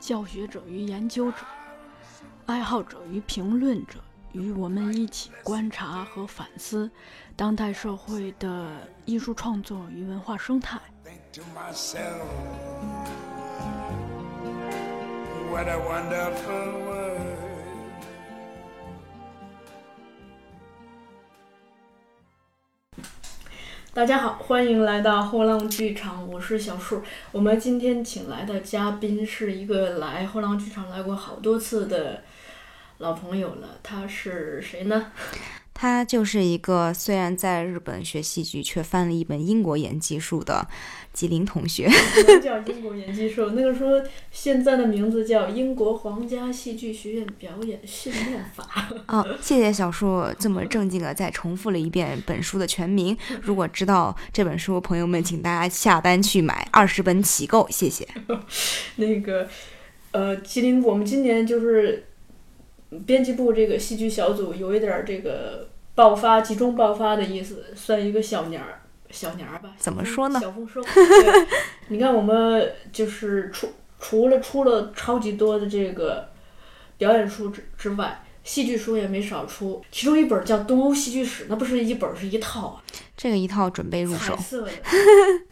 教学者与研究者、爱好者与评论者，与我们一起观察和反思当代社会的艺术创作与文化生态。What a wonderful world. 大家好，欢迎来到后浪剧场，我是小树。我们今天请来的嘉宾是一个来后浪剧场来过好多次的老朋友了，他是谁呢？他就是一个虽然在日本学戏剧，却翻了一本英国演技术的吉林同学。叫英国演技术，那个时候现在的名字叫英国皇家戏剧学院表演训练法。哦，谢谢小树这么正经的再重复了一遍本书的全名。如果知道这本书，朋友们请大家下单去买，二十本起购，谢谢。那个，呃，吉林，我们今年就是编辑部这个戏剧小组有一点儿这个爆发，集中爆发的意思，算一个小年儿，小年儿吧。怎么说呢小丰收。对，你看我们就是除除了出了超级多的这个表演书之之外。戏剧书也没少出，其中一本叫《东欧戏剧史》，那不是一本，是一套啊，这个一套准备入手彩。色的，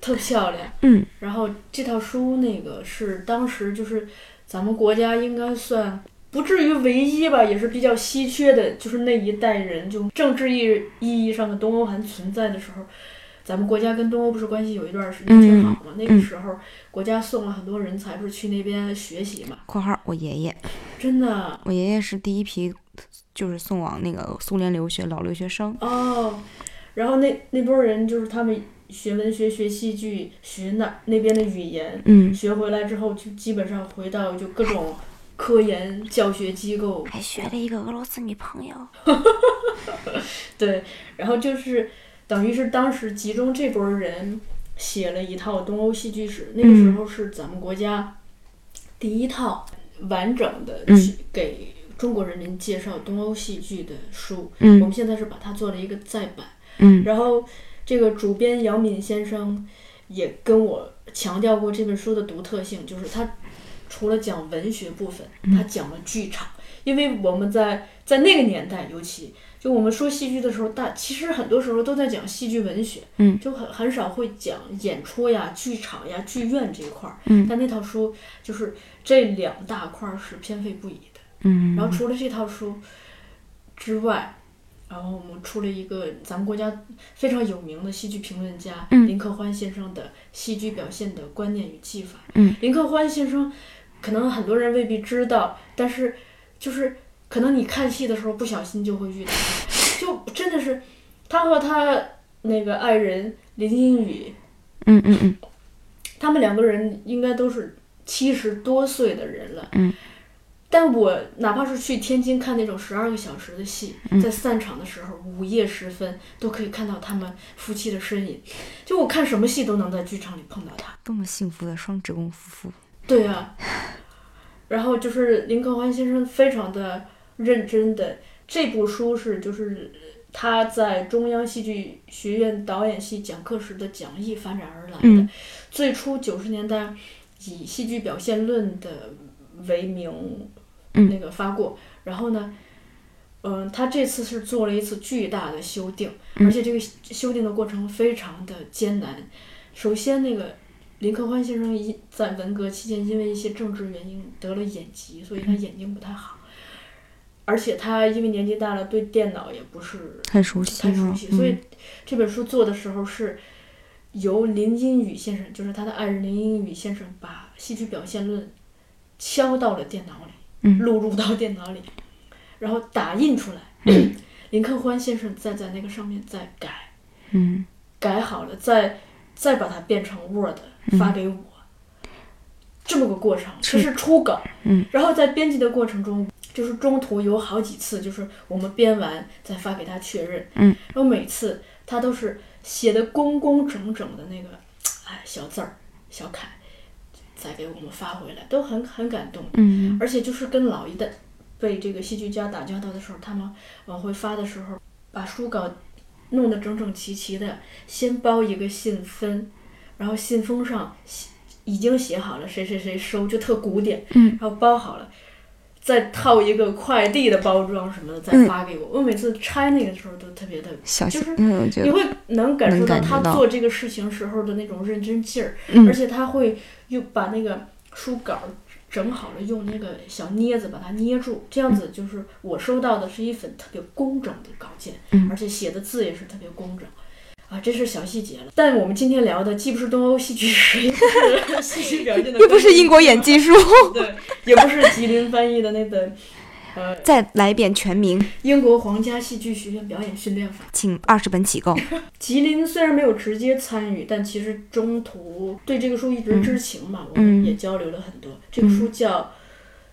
特漂亮。嗯，然后这套书那个是当时就是咱们国家应该算不至于唯一吧，也是比较稀缺的，就是那一代人就政治意意义上的东欧还存在的时候。咱们国家跟东欧不是关系有一段时间挺好嘛？那个时候国家送了很多人才，不是去那边学习嘛？（括号我爷爷，真的我爷爷是第一批，就是送往那个苏联留学老留学生。哦。然后那那波人就是他们学文学、学戏剧、学那那边的语言，嗯，学回来之后，就基本上回到就各种科研教学机构，还学了一个俄罗斯女朋友。对，然后就是等于是当时集中这波人写了一套东欧戏剧史，那个时候是咱们国家第一套完整的给中国人民介绍东欧戏剧的书。我嗯们现在是把它做了一个再版，嗯然后这个主编姚敏先生也跟我强调过这本书的独特性，就是他除了讲文学部分，他讲了剧场。因为我们在在那个年代，尤其就我们说戏剧的时候，大其实很多时候都在讲戏剧文学，嗯就很很少会讲演出呀、剧场呀、剧院这一块儿。嗯但那套书就是这两大块儿是偏废不已的。嗯然后除了这套书之外，然后我们出了一个咱们国家非常有名的戏剧评论家、嗯林克欢先生的《戏剧表现的观念与技法》。嗯，林克欢先生可能很多人未必知道，但是就是可能你看戏的时候不小心就会遇到他，就真的是他和他那个爱人林英宇，嗯嗯嗯他们两个人应该都是七十多岁的人了。嗯。但我哪怕是去天津看那种十二个小时的戏，嗯在散场的时候，午夜时分都可以看到他们夫妻的身影。就我看什么戏都能在剧场里碰到他。多么幸福的双职工夫妇。对啊。然后就是林克欢先生非常的认真的，这部书是就是他在中央戏剧学院导演系讲课时的讲义发展而来的。嗯最初九十年代以戏剧表现论的为名，嗯那个发过。然后呢，嗯、他这次是做了一次巨大的修订，嗯而且这个修订的过程非常的艰难。首先，那个林克欢先生一在文革期间因为一些政治原因得了眼疾，所以他眼睛不太好。而且他因为年纪大了，对电脑也不是很熟悉了太熟悉，嗯所以这本书做的时候是由林荫宇先生，就是他的爱人林荫宇先生，把戏剧表现论敲到了电脑里，嗯录入到电脑里，然后打印出来。林克欢先生再在那个上面再改，嗯改好了，再再把它变成 Word 发给我。这么个过程，这是初稿。嗯，然后在编辑的过程中，就是中途有好几次，就是我们编完再发给他确认。嗯，然后每次他都是写的工工整整的那个，哎，小字儿、小楷，再给我们发回来，都很很感动。嗯而且就是跟老一代被这个戏剧家打交道的时候，他们往回发的时候，把书稿弄得整整齐齐的，先包一个信封，然后信封上写已经写好了谁谁谁收，就特古典，嗯，然后包好了。再套一个快递的包装什么的，再嗯发给我。我每次拆那个时候都特别的，小就是你会能感受到他做这个事情时候的那种认真劲儿，嗯而且他会又把那个书稿整好了，用那个小镊子把它捏住，这样子就是我收到的是一份特别工整的稿件，嗯而且写的字也是特别工整。啊，这是小细节了。但我们今天聊的既不是东欧戏剧史，也不是 戏剧表现的，又不是英国演技术。对，也不是吉林翻译的那本，呃，再来一遍全名，英国皇家戏剧学院表演训练法。请二十本起购。吉林虽然没有直接参与，但其实中途对这个书一直知情嘛，我嗯们也交流了很多。这个书叫《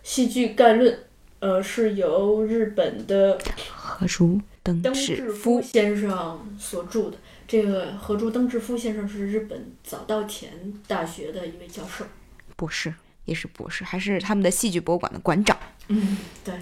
戏剧概论》，呃，是由日本的何叔登登志夫，先生所著的。这个河竹登志夫先生是日本早稻田大学的一位教授。博士也是博士，还是他们的戏剧博物馆的馆长。嗯，对，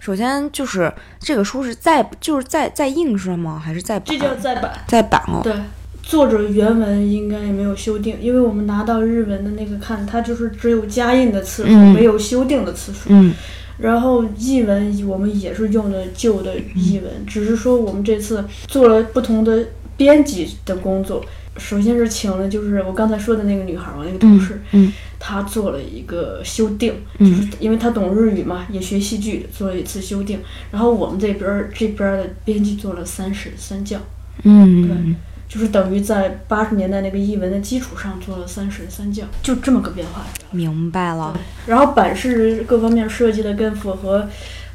首先就是这个书是在就是在在印是吗？还是在版？这叫再版。在版哦。对，作者原文应该也没有修订，因为我们拿到日文的那个看，它就是只有加印的次数，嗯没有修订的次数。嗯然后译文我们也是用的旧的译文，只是说我们这次做了不同的编辑的工作。首先是请了就是我刚才说的那个女孩儿，我那个同事，嗯她做了一个修订，嗯就是因为她懂日语嘛，也学戏剧，做了一次修订。然后我们这边儿这边儿的编辑做了三审三校，嗯，对就是等于在八十年代那个译文的基础上做了三审三校，就这么个变化。明白了。然后版式各方面设计的更符合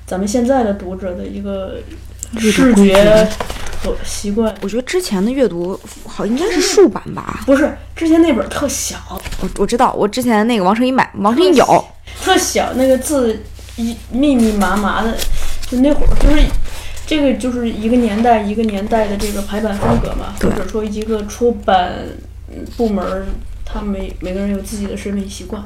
咱们现在的读者的一个视觉和习惯。我觉得之前的阅读好应该是竖版吧。不是之前那本特小，我我知道，我之前那个王成一买，王成一有。特小，那个字一密密麻麻的，就那会儿就是这个就是一个年代一个年代的这个排版风格嘛，或者说一个出版嗯部门儿，他每每个人有自己的审美习惯。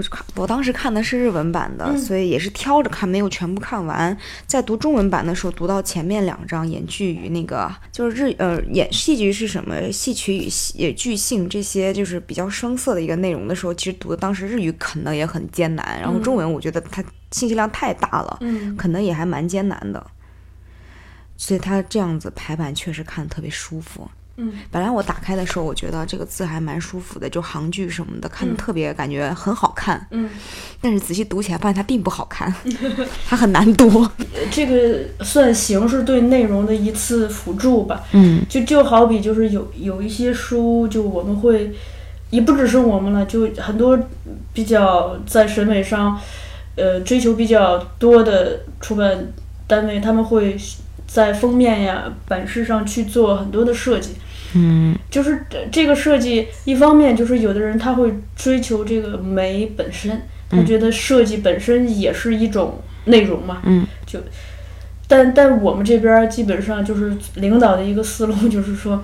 我看我当时看的是日文版的，嗯所以也是挑着看，没有全部看完。在读中文版的时候，读到前面两章演剧与那个就是日呃演戏剧是什么，戏曲与戏剧性这些就是比较生涩的一个内容的时候，其实读的当时日语啃的也很艰难，然后中文我觉得它信息量太大了，嗯可能也还蛮艰难的。所以它这样子排版确实看得特别舒服。嗯本来我打开的时候，我觉得这个字还蛮舒服的，就行距什么的，看着嗯特别感觉很好看。嗯，但是仔细读起来，发现它并不好看，它很难读。这个算形式对内容的一次辅助吧。嗯就就好比就是有有一些书，就我们会，也不只是我们了，就很多比较在审美上，呃，追求比较多的出版单位，他们会在封面呀、版式上去做很多的设计。嗯就是这这个设计，一方面就是有的人他会追求这个美本身，他觉得设计本身也是一种内容嘛。嗯，就，但但我们这边基本上就是领导的一个思路，就是说，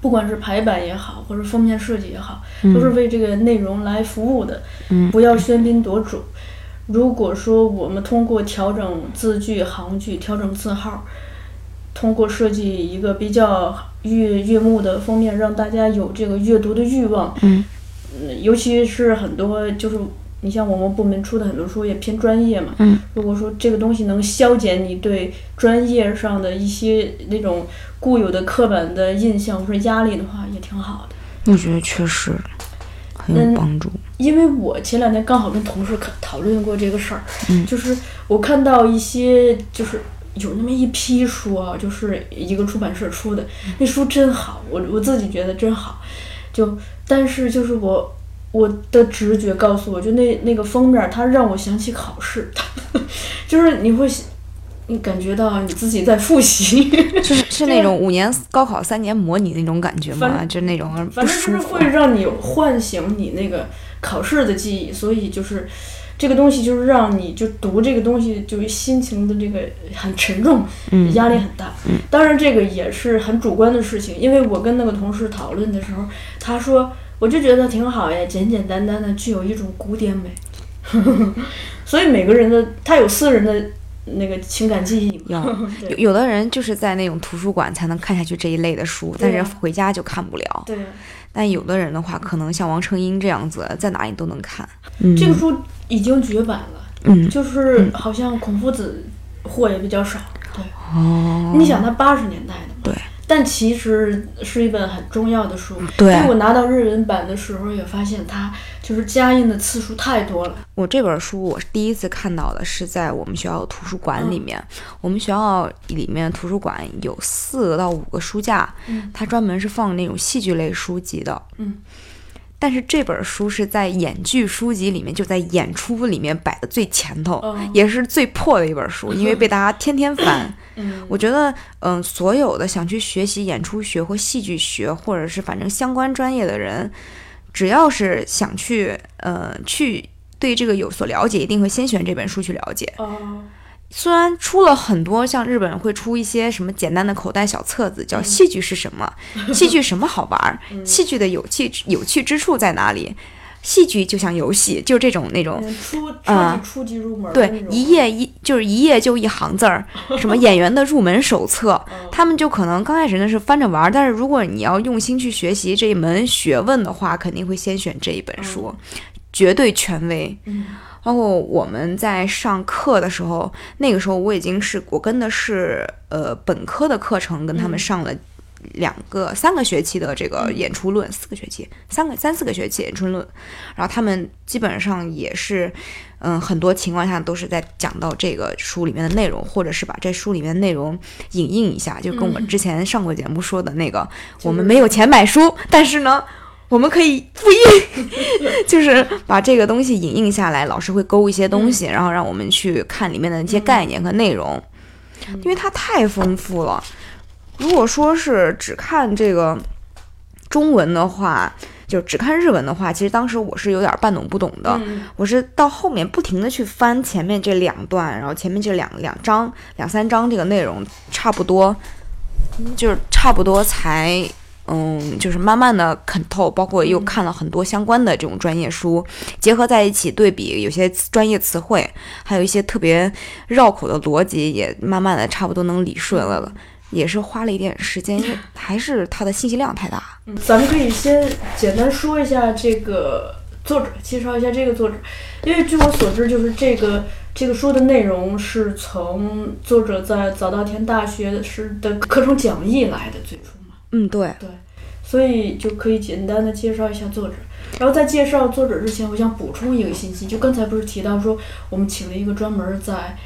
不管是排版也好，或者封面设计也好，都是为这个内容来服务的，嗯不要喧宾夺主。如果说我们通过调整字句、行距、调整字号，通过设计一个比较悦悦目的封面，让大家有这个阅读的欲望。嗯嗯，尤其是很多就是你像我们部门出的很多书也偏专业嘛。嗯。如果说这个东西能消减你对专业上的一些那种固有的刻板的印象或者压力的话，也挺好的。我觉得确实很有嗯帮助。因为我前两天刚好跟同事讨讨论过这个事儿，嗯就是我看到一些就是有那么一批书啊，就是一个出版社出的，那书真好，我我自己觉得真好，就但是就是我我的直觉告诉我，就那那个封面儿它让我想起考试，就是你会你感觉到你自己在复习，就是是那种五年高考三年模拟那种感觉吗？反就那种反正就是。会让你唤醒你那个考试的记忆，所以就是这个东西就是让你就读这个东西，就是心情的这个很沉重，嗯压力很大。当然这个也是很主观的事情，因为我跟那个同事讨论的时候，他说我就觉得挺好呀，简简单单的，具有一种古典美。所以每个人的他有私人的那个情感记忆嘛，有 有的人就是在那种图书馆才能看下去这一类的书，但是回家就看不了。对。但有的人的话，可能像王成英这样子，在哪里都能看。嗯这个书已经绝版了，嗯就是好像孔夫子货也比较少。对，哦，你想他八十年代但其实是一本很重要的书。对我拿到日文版的时候，也发现它就是加印的次数太多了。我这本书我是第一次看到的是在我们学校的图书馆里面。我们学校里面图书馆有四个到五个书架，嗯它专门是放那种戏剧类书籍的。嗯，但是这本书是在演剧书籍里面，就在演出里面摆的最前头，哦也是最破的一本书，因为被大家天天翻。嗯，我觉得，嗯，所有的想去学习演出学或戏剧学，或者是反正相关专业的人，只要是想去，呃，去对这个有所了解，一定会先选这本书去了解。哦，虽然出了很多，像日本会出一些什么简单的口袋小册子，叫《戏剧是什么》，戏剧什么好玩儿，戏剧的有趣有趣之处在哪里？戏剧就像游戏，就这种那种嗯对一页一就是一页就一行字儿，什么 演员的入门手册，他们就可能刚开始那是翻着玩儿，但是如果你要用心去学习这一门学问的话，肯定会先选这一本书，绝对权威。嗯包括我们在上课的时候，那个时候我已经是我跟的是呃本科的课程，跟他们嗯上了两个、三个学期的这个演出论，四个学期，三个三四个学期演出论，然后他们基本上也是，嗯，很多情况下都是在讲到这个书里面的内容，或者是把这书里面的内容引用一下，就跟我之前上过节目说的那个，我们没有钱买书，但是呢。我们可以复印，就是把这个东西影印下来，老师会勾一些东西，然后让我们去看里面的一些概念和内容，因为它太丰富了。如果说是只看这个中文的话，就只看日文的话，其实当时我是有点半懂不懂的。嗯我是到后面不停的去翻前面这两段，然后前面这两两章、两三章这个内容，差不多就是差不多才嗯，就是慢慢的啃透，包括又看了很多相关的这种专业书，结合在一起对比，有些专业词汇，还有一些特别绕口的逻辑，也慢慢的差不多能理顺了了。也是花了一点时间，因为还是它的信息量太大。嗯咱们可以先简单说一下这个作者，介绍一下这个作者，因为据我所知，就是这个这个书的内容是从作者在早稻田大学时的课程讲义来的，最初嘛，嗯，对。对，所以就可以简单的介绍一下作者。然后在介绍作者之前，我想补充一个信息，就刚才不是提到说我们请了一个专门在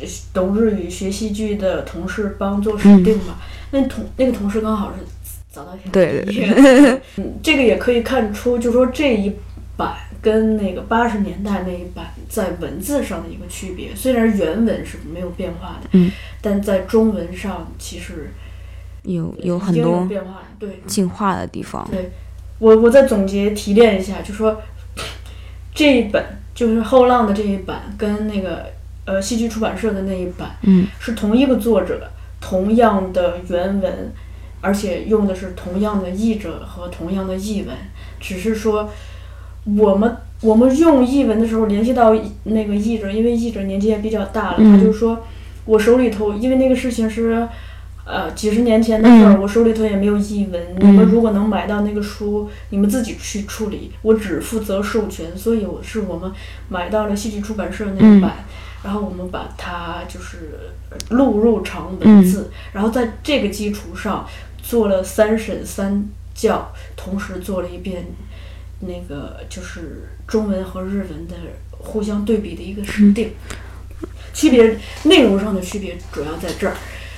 呃懂日语学戏剧的同事帮做审定嘛，那同那个同事刚好是早稻田对毕业 嗯，这个也可以看出，就说这一版跟那个八十年代那一版在文字上的一个区别。虽然原文是没有变化的，嗯，但在中文上其实有有很多变化。对，进化的地方。对我我再总结提炼一下，就说这一本就是后浪的这一版跟那个呃戏剧出版社的那一版嗯是同一个作者，同样的原文，而且用的是同样的译者和同样的译文，只是说我们我们用译文的时候联系到那个译者，因为译者年纪也比较大了，嗯他就说我手里头因为那个事情是。呃，几十年前的事儿，嗯我手里头也没有译文。你们如果能买到那个书，你们自己去处理，我只负责授权。所以我是我们买到了戏剧出版社那一版，然后我们把它就是录入成文字，然后在这个基础上做了三审三校，同时做了一遍那个就是中文和日文的互相对比的一个审定。区别内容上的区别主要在这儿。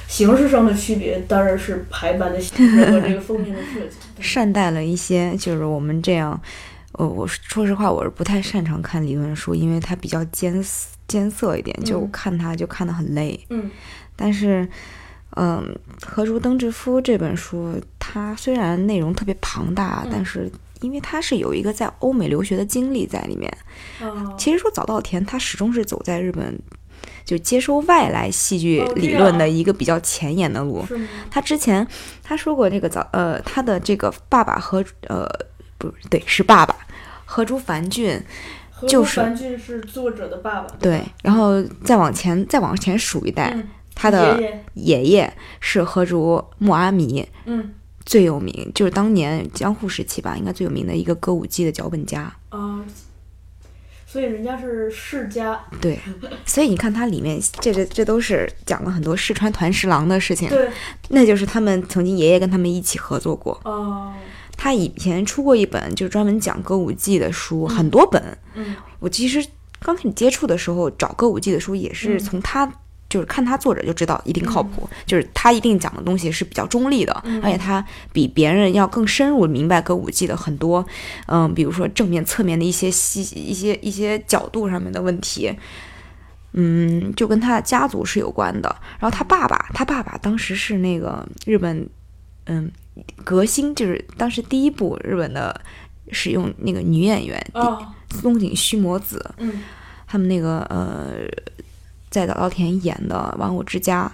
形式上的区别当然是排版的形式和这个封面的设计。善待了一些就是我们这样呃，我说实话，我是不太擅长看理论书，因为它比较艰涩艰涩一点，就嗯看它就看得很累。嗯但是，嗯，何如登志夫这本书，它虽然内容特别庞大，嗯但是因为它是有一个在欧美留学的经历在里面。哦其实说早稻田，他始终是走在日本就接收外来戏剧理论的一个比较前沿的路。他之前他说过，这个早呃，他的这个爸爸和呃不对是爸爸何竹凡俊何就是凡俊是作者的爸爸，对，然后再往前再往前数一代，嗯，他的爷爷，是何竹木阿弥，嗯。最有名就是当年江户时期吧，应该最有名的一个歌舞伎的脚本家。啊，所以人家是世家，对，所以你看它里面这这这都是讲了很多四川团十郎的事情，对，那就是他们曾经爷爷跟他们一起合作过。哦，他以前出过一本就专门讲歌舞伎的书，很多本。嗯我其实刚开始接触的时候找歌舞伎的书，也是嗯从他。就是看他作者就知道一定靠谱，就是他一定讲的东西是比较中立的，嗯。而且他比别人要更深入明白歌舞伎的很多，嗯，比如说正面、侧面的一些细一些一些角度上面的问题，嗯，就跟他的家族是有关的。然后他爸爸，他爸爸当时是那个日本，嗯，革新，就是当时第一部日本的使用那个女演员哦，松井须磨子，嗯。他们那个呃，在早稻田演的《玩偶之家》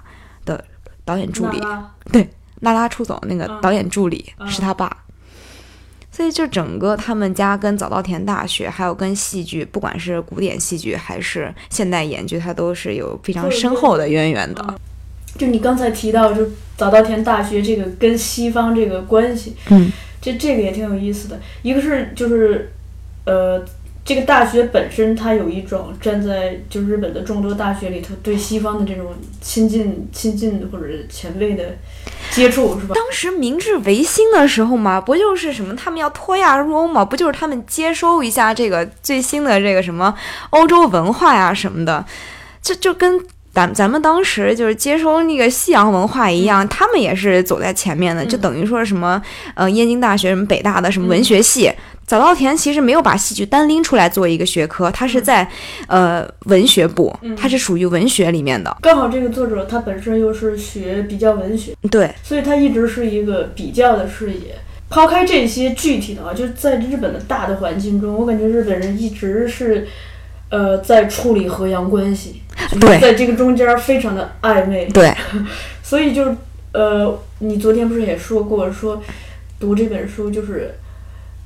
的导演助理娜拉拉拉出走那个嗯导演助理嗯是他爸。所以就整个他们家跟早稻田大学，还有跟戏剧，不管是古典戏剧还是现代演剧，它都是有非常对对深厚的渊源的。嗯就你刚才提到，就早稻田大学这个跟西方这个关系，嗯这这个也挺有意思的。一个是就是，呃，这个大学本身它有一种站在就日本的众多大学里头对西方的这种亲近、亲近或者是前辈的接触，是吧？当时明治维新的时候嘛，不就是什么他们要脱亚入欧嘛，不就是他们接收一下这个最新的这个什么欧洲文化呀什么的，这就跟咱咱们当时就是接收那个西洋文化一样，他们也是走在前面的，就等于说什么呃燕京大学什么北大的什么文学系。早稻田其实没有把戏剧单拎出来做一个学科，它是在，呃，文学部，它是属于文学里面的。刚好这个作者他本身又是学比较文学，对，所以他一直是一个比较的视野。抛开这些具体的啊，就是在日本的大的环境中，我感觉日本人一直是，呃，在处理和洋关系，对在这个中间非常的暧昧。对，所以就，呃，你昨天不是也说过，说读这本书就是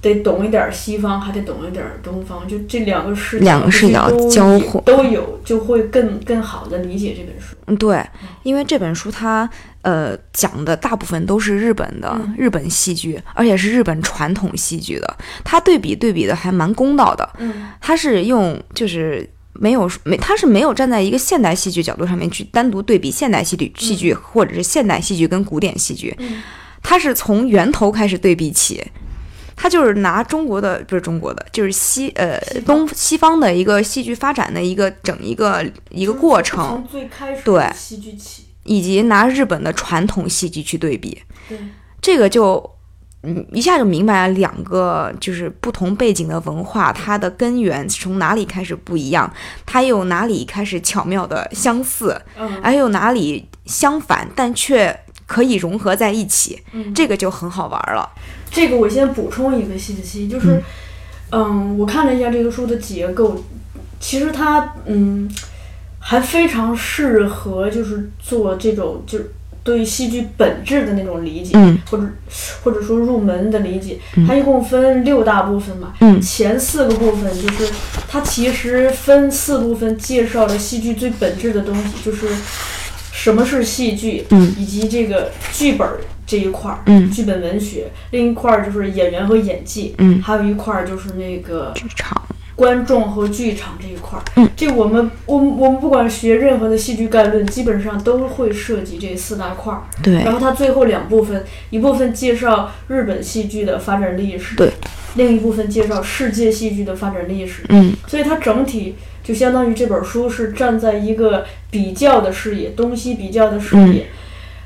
得懂一点西方，还得懂一点东方，就这两个视角，两个视角交互都有，就会更更好的理解这本书。嗯，对，因为这本书它呃讲的大部分都是日本的、嗯日本戏剧，而且是日本传统戏剧的，它对比对比的还蛮公道的。嗯它是用就是没有没，它是没有站在一个现代戏剧角度上面去单独对比现代戏剧戏剧、或者是现代戏剧跟古典戏剧，嗯它是从源头开始对比起。它就是拿中国的不是中国的，就是西呃西东西方的一个戏剧发展的一个整一个一个过程，从最开始对戏剧起，以及拿日本的传统戏剧去对比，对，这个就嗯一下就明白了两个就是不同背景的文化，它的根源从哪里开始不一样，它又哪里开始巧妙的相似，嗯。还有哪里相反，但却可以融合在一起，嗯，这个就很好玩了。这个我先补充一个信息，就是，嗯，我看了一下这个书的结构，其实它嗯还非常适合就是做这种就是对戏剧本质的那种理解，嗯。或者或者说入门的理解。它一共分六大部分嘛，嗯。前四个部分就是它其实分四部分介绍了戏剧最本质的东西，就是什么是戏剧，嗯。以及这个剧本儿这一块儿，嗯。剧本文学，另一块儿就是演员和演技，嗯。还有一块儿就是那个剧场，观众和剧场这一块儿。嗯。这我们我们我们不管学任何的戏剧概论，基本上都会涉及这四大块儿。对。然后它最后两部分，一部分介绍日本戏剧的发展历史，对，另一部分介绍世界戏剧的发展历史。嗯。所以它整体就相当于这本书是站在一个比较的视野，东西比较的视野。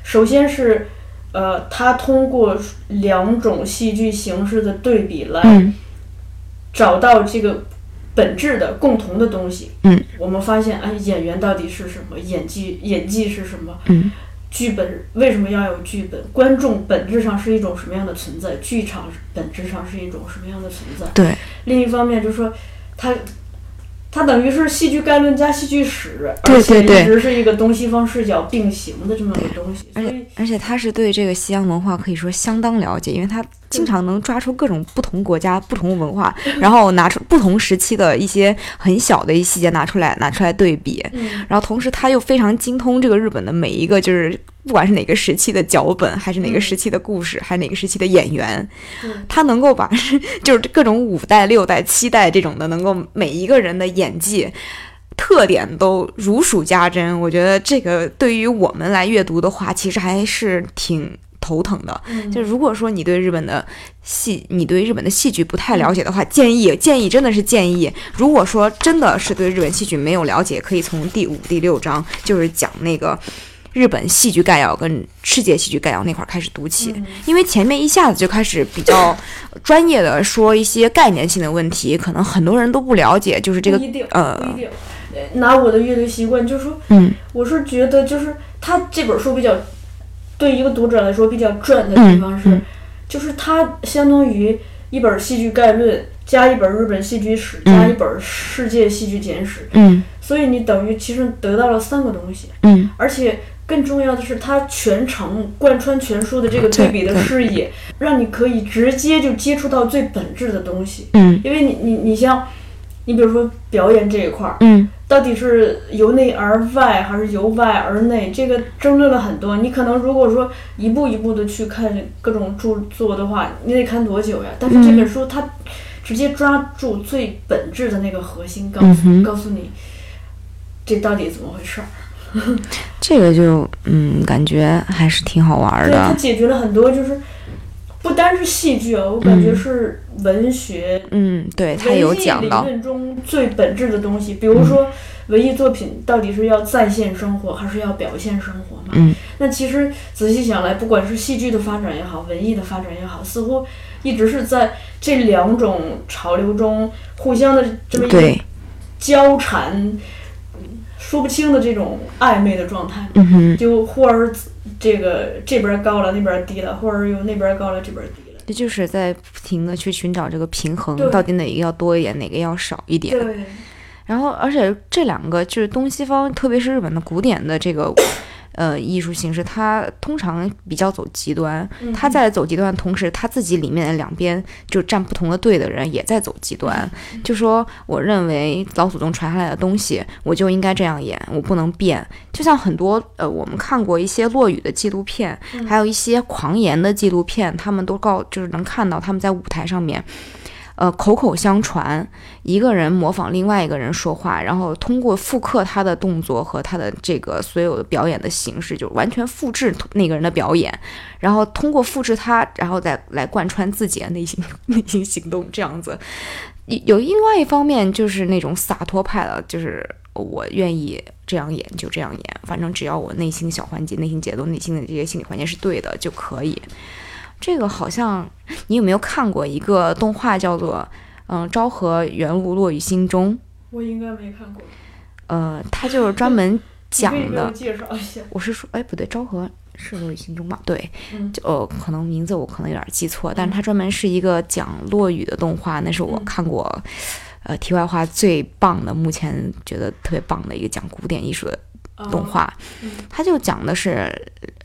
首先是，呃，他通过两种戏剧形式的对比来，嗯找到这个本质的共同的东西。嗯，我们发现，哎，演员到底是什么？演技演技是什么？嗯，剧本为什么要有剧本？观众本质上是一种什么样的存在？剧场本质上是一种什么样的存在？对，另一方面就是说，它它等于是戏剧概论加戏剧史，对而且对对一直是一个东西方视角并行的这么个东西。而且而且他是对这个西洋文化可以说相当了解，因为他经常能抓出各种不同国家、不同文化，然后拿出不同时期的一些很小的一细节拿出来拿出来对比，嗯然后同时他又非常精通这个日本的每一个就是。不管是哪个时期的脚本，还是哪个时期的故事，还是哪个时期的演员，嗯他能够把 就是各种五代、六代、七代这种的，能够每一个人的演技特点都如数家珍。我觉得这个对于我们来阅读的话，其实还是挺头疼的。嗯就如果说你对日本的戏，你对日本的戏剧不太了解的话，建议建议真的是建议，如果说真的是对日本戏剧没有了解，可以从第五、第六章就是讲那个。日本戏剧概要跟世界戏剧概要那块儿开始读起，嗯。因为前面一下子就开始比较专业的说一些概念性的问题，可能很多人都不了解，就是这个呃拿我的阅读习惯，就是说，嗯。我是觉得，就是他这本书比较对一个读者来说比较赚的地方是，嗯嗯。就是它相当于一本戏剧概论加一本日本戏剧史嗯。加一本世界戏剧简史，嗯。所以你等于其实得到了三个东西，嗯。而且更重要的是，它全程贯穿全书的这个对比的视野，让你可以直接就接触到最本质的东西。嗯因为你你你像，你比如说表演这一块儿，嗯到底是由内而外还是由外而内，这个争论了很多。你可能如果说一步一步的去看各种著作的话，你得看多久呀？但是这本书它直接抓住最本质的那个核心，告诉、嗯告诉你这到底怎么回事儿。这个就嗯，感觉还是挺好玩的对，它。解决了很多，就是不单是戏剧啊，我感觉是文学、嗯，对它有讲到理，论中最本质的东西，比如说文艺作品到底是要再现生活，还是要表现生活嘛？嗯那其实仔细想来，不管是戏剧的发展也好，文艺的发展也好，似乎一直是在这两种潮流中互相的这么一交缠，说不清的这种暧昧的状态。就忽而这个这边高了，那边低了，忽而又那边高了，这边低了。这就是在不停的去寻找这个平衡，到底哪个要多一点，哪个要少一点。对，然后，而且这两个就是东西方，特别是日本的古典的这个。呃，艺术形式它通常比较走极端，嗯他在走极端的同时，他自己里面的两边就站不同的队的人也在走极端。就说我认为老祖宗传下来的东西，我就应该这样演，我不能变。就像很多呃，我们看过一些落雨的纪录片，还有一些狂言的纪录片，他们都告就是能看到他们在舞台上面。呃，口口相传，一个人模仿另外一个人说话，然后通过复刻他的动作和他的这个所有的表演的形式，就完全复制那个人的表演，然后通过复制他，然后再来贯穿自己的内心 内心行动，这样子。有有另外一方面就是那种洒脱派的，就是我愿意这样演就这样演，反正只要我内心小环节、内心节奏、内心的这些心理环节是对的就可以。这个好像你有没有看过一个动画叫做嗯《昭和元禄落于心中》？我应该没看过。呃，它就是专门 讲的。介绍一下。我是说，哎，不对，昭和是落于心中吧？对，嗯就呃，可能名字我可能有点记错，但是它专门是一个讲落雨的动画，那是我嗯看过，呃，题外话最棒的，目前觉得特别棒的一个讲古典艺术的动画，嗯。它就讲的是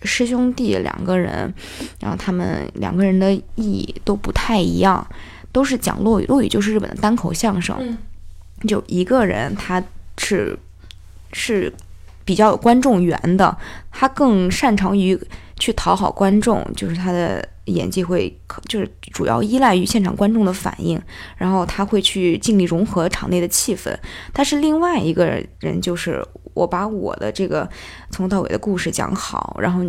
师兄弟两个人，然后他们两个人的意义都不太一样，都是讲落语，落语就是日本的单口相声，嗯。就一个人他是是比较有观众缘的，他更擅长于去讨好观众，就是他的演技会就是主要依赖于现场观众的反应，然后他会去尽力融合场内的气氛。但是另外一个人就是我把我的这个从头到尾的故事讲好，然后。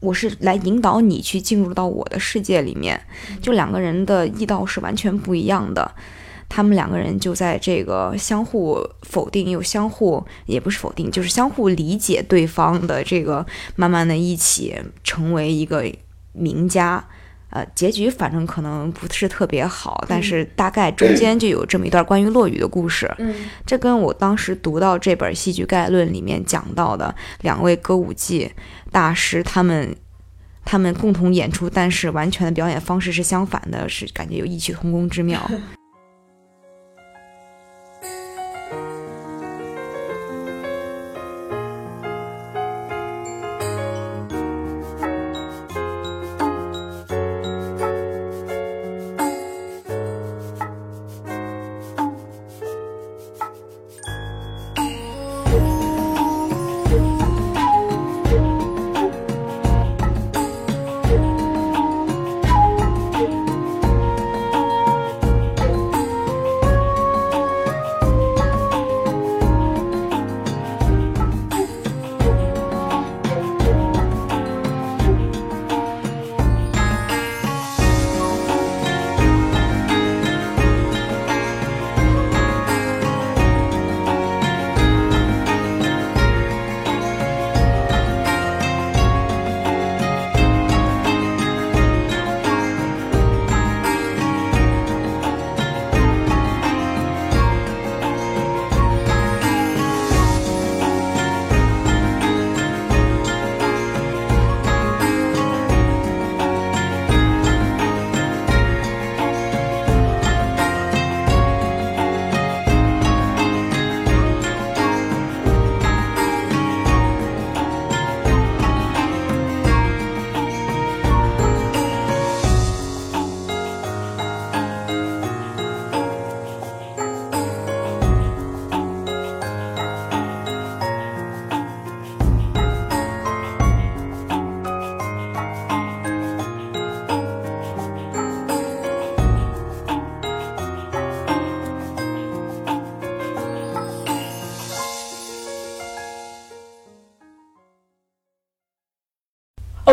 我是来引导你去进入到我的世界里面，就两个人的意道是完全不一样的。他们两个人就在这个相互否定又相互也不是否定，就是相互理解对方的这个，慢慢的一起成为一个名家，呃，结局反正可能不是特别好，但是大概中间就有这么一段关于落雨的故事。嗯这跟我当时读到这本戏剧概论里面讲到的两位歌舞伎大师，他们他们共同演出，但是完全的表演方式是相反的，是感觉有异曲同工之妙。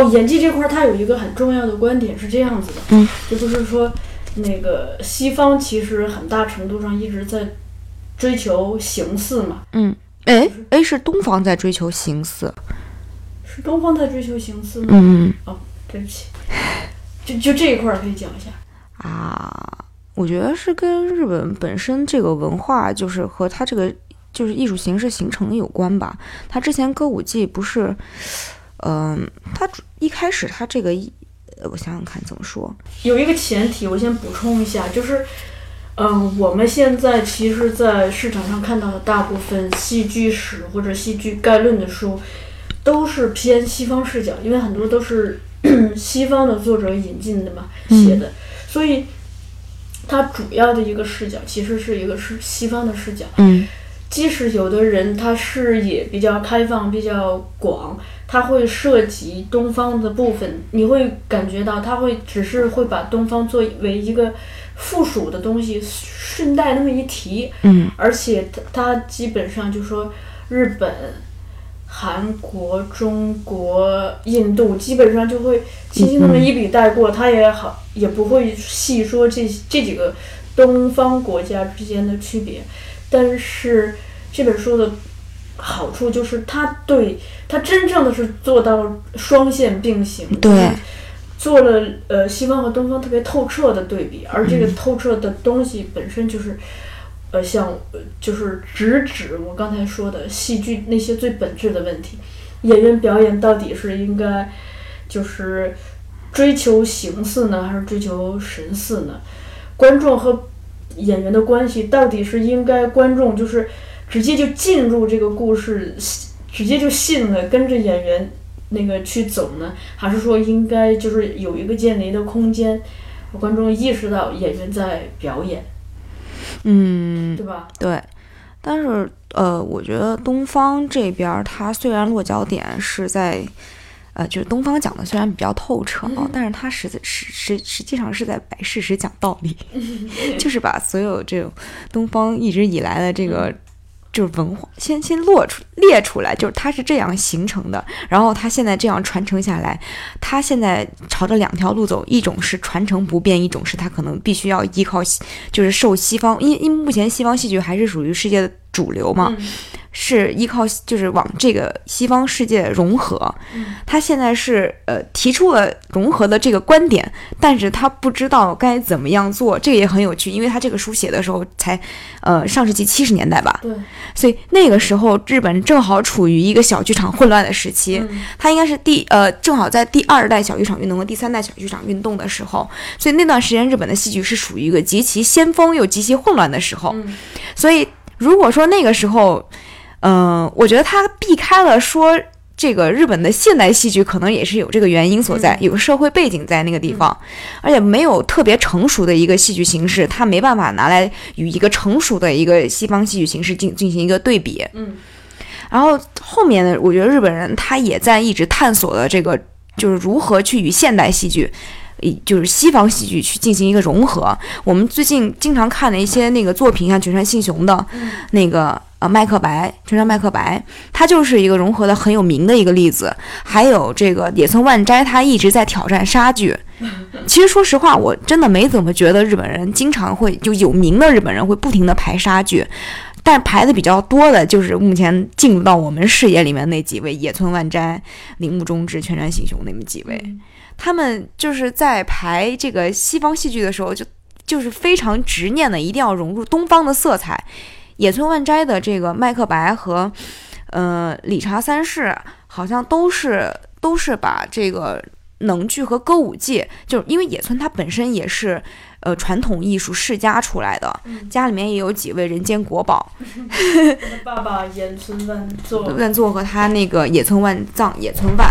演技这块儿，它有一个很重要的观点是这样子的，嗯，就就是说，那个西方其实很大程度上一直在追求形似嘛，嗯，哎哎，是东方在追求形似。是东方在追求形似吗？嗯哦，对不起，就就这一块儿可以讲一下。啊，我觉得是跟日本本身这个文化，就是和它这个就是艺术形式形成有关吧。它之前歌舞伎不是，嗯、它主一开始它这个一，呃我想想看怎么说，有一个前提，我先补充一下，就是，嗯，我们现在其实，在市场上看到的大部分戏剧史或者戏剧概论的书，都是偏西方视角，因为很多都是 西方的作者引进的嘛写的，所以它主要的一个视角其实是一个是西方的视角。嗯即使有的人他视野比较开放、比较广，他会涉及东方的部分，你会感觉到他会只是会把东方作为一个附属的东西，顺带那么一提，嗯而且他他基本上就说日本、韩国、中国、印度，基本上就会轻轻那么一笔带过，他也好也不会细说这这几个东方国家之间的区别。但是这本书的好处就是它对它真正的是做到双线并行，对，做了呃西方和东方特别透彻的对比，而这个透彻的东西本身就是。呃，像呃就是直指我刚才说的戏剧那些最本质的问题，演员表演到底是应该就是追求形似呢，还是追求神似呢？观众和演员的关系到底是应该观众就是直接就进入这个故事，直接就信了，跟着演员那个去走呢，还是说应该就是有一个建立的空间，观众意识到演员在表演，嗯，对吧？对。但是呃，我觉得东方这边儿它虽然落脚点是在。呃，就是东方讲的虽然比较透彻啊，但是它实在实实实际上是在摆事实讲道理，就是把所有这种东方一直以来的这个就是文化先先落出列出来，就是它是这样形成的，然后它现在这样传承下来，它现在朝着两条路走，一种是传承不变，一种是它可能必须要依靠西就是受西方，因因为目前西方戏剧还是属于世界的主流嘛，嗯是依靠就是往这个西方世界融合。他现在是呃提出了融合的这个观点，但是他不知道该怎么样做，这个也很有趣，因为他这个书写的时候才呃上世纪七十年代吧，对，所以那个时候日本正好处于一个小剧场混乱的时期，嗯。它应该是第呃正好在第二代小剧场运动和第三代小剧场运动的时候，所以那段时间日本的戏剧是属于一个极其先锋又极其混乱的时候，嗯。所以如果说那个时候，嗯、我觉得他避开了说。这个日本的现代戏剧可能也是有这个原因所在，嗯有个社会背景在那个地方，而且没有特别成熟的一个戏剧形式，他没办法拿来与一个成熟的一个西方戏剧形式进进行一个对比。嗯然后后面呢，我觉得日本人他也在一直探索的这个，就是如何去与现代戏剧。以就是西方戏剧去进行一个融合。我们最近经常看的一些那个作品，像卷山信雄的那个呃《麦克白》，卷山麦克白，它就是一个融合的很有名的一个例子。还有这个野村万斋，他一直在挑战杀剧。其实说实话，我真的没怎么觉得日本人经常会就有名的日本人会不停的排杀剧。但排的比较多的就是目前进入到我们视野里面那几位野村万斋、铃木忠志、全山信雄那么几位，他们就是在排这个西方戏剧的时候就，就是非常执念的，一定要融入东方的色彩。野村万斋的这个《麦克白》和呃《理查三世》好像都是都是把这个能剧和歌舞伎，就是因为野村他本身也是呃传统艺术世家出来的，家里面也有几位人间国宝，爸爸野村万作，万作和他那个野村万藏、野村万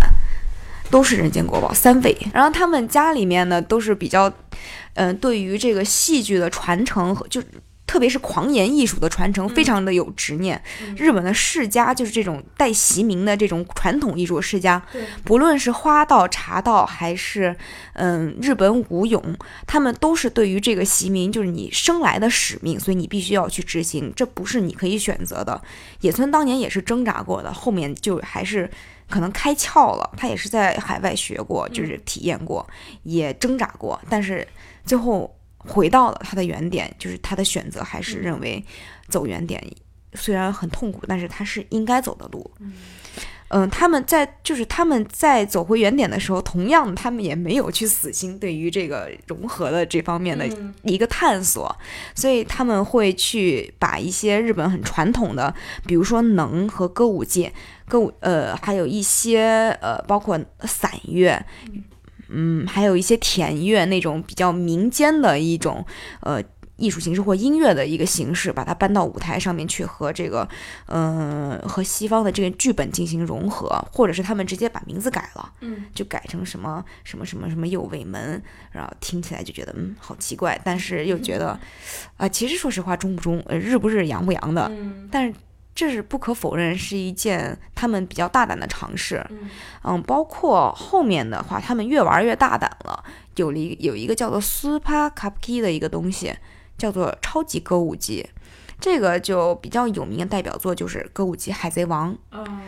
都是人间国宝三位。然后他们家里面呢都是比较，嗯、对于这个戏剧的传承和就。特别是狂言艺术的传承，非常的有执念。日本的世家就是这种带习名的这种传统艺术世家，不论是花道、茶道，还是嗯日本舞俑，他们都是对于这个习名，就是你生来的使命，所以你必须要去执行，这不是你可以选择的。野村当年也是挣扎过的，后面就还是可能开窍了。他也是在海外学过，就是体验过，也挣扎过，但是最后回到了他的原点，就是他的选择还是认为走原点，虽然很痛苦，但是他是应该走的路。嗯，他们在就是他们在走回原点的时候，同样他们也没有去死心对于这个融合的这方面的嗯一个探索，所以他们会去把一些日本很传统的，比如说能和歌舞伎，歌舞呃还有一些呃包括散乐。嗯，还有一些田乐那种比较民间的一种呃艺术形式或音乐的一个形式，把它搬到舞台上面去和这个呃和西方的这个剧本进行融合，或者是他们直接把名字改了，嗯，就改成什么什么什么什么右卫门，然后听起来就觉得嗯好奇怪，但是又觉得啊、其实说实话中不中呃日不日洋不洋的，嗯。但是这是不可否认是一件他们比较大胆的尝试。嗯。嗯，包括后面的话，他们越玩越大胆了，有了一有一个叫做 Super Kabuki 的一个东西，叫做超级歌舞伎。这个就比较有名的代表作就是歌舞伎《海贼王》，啊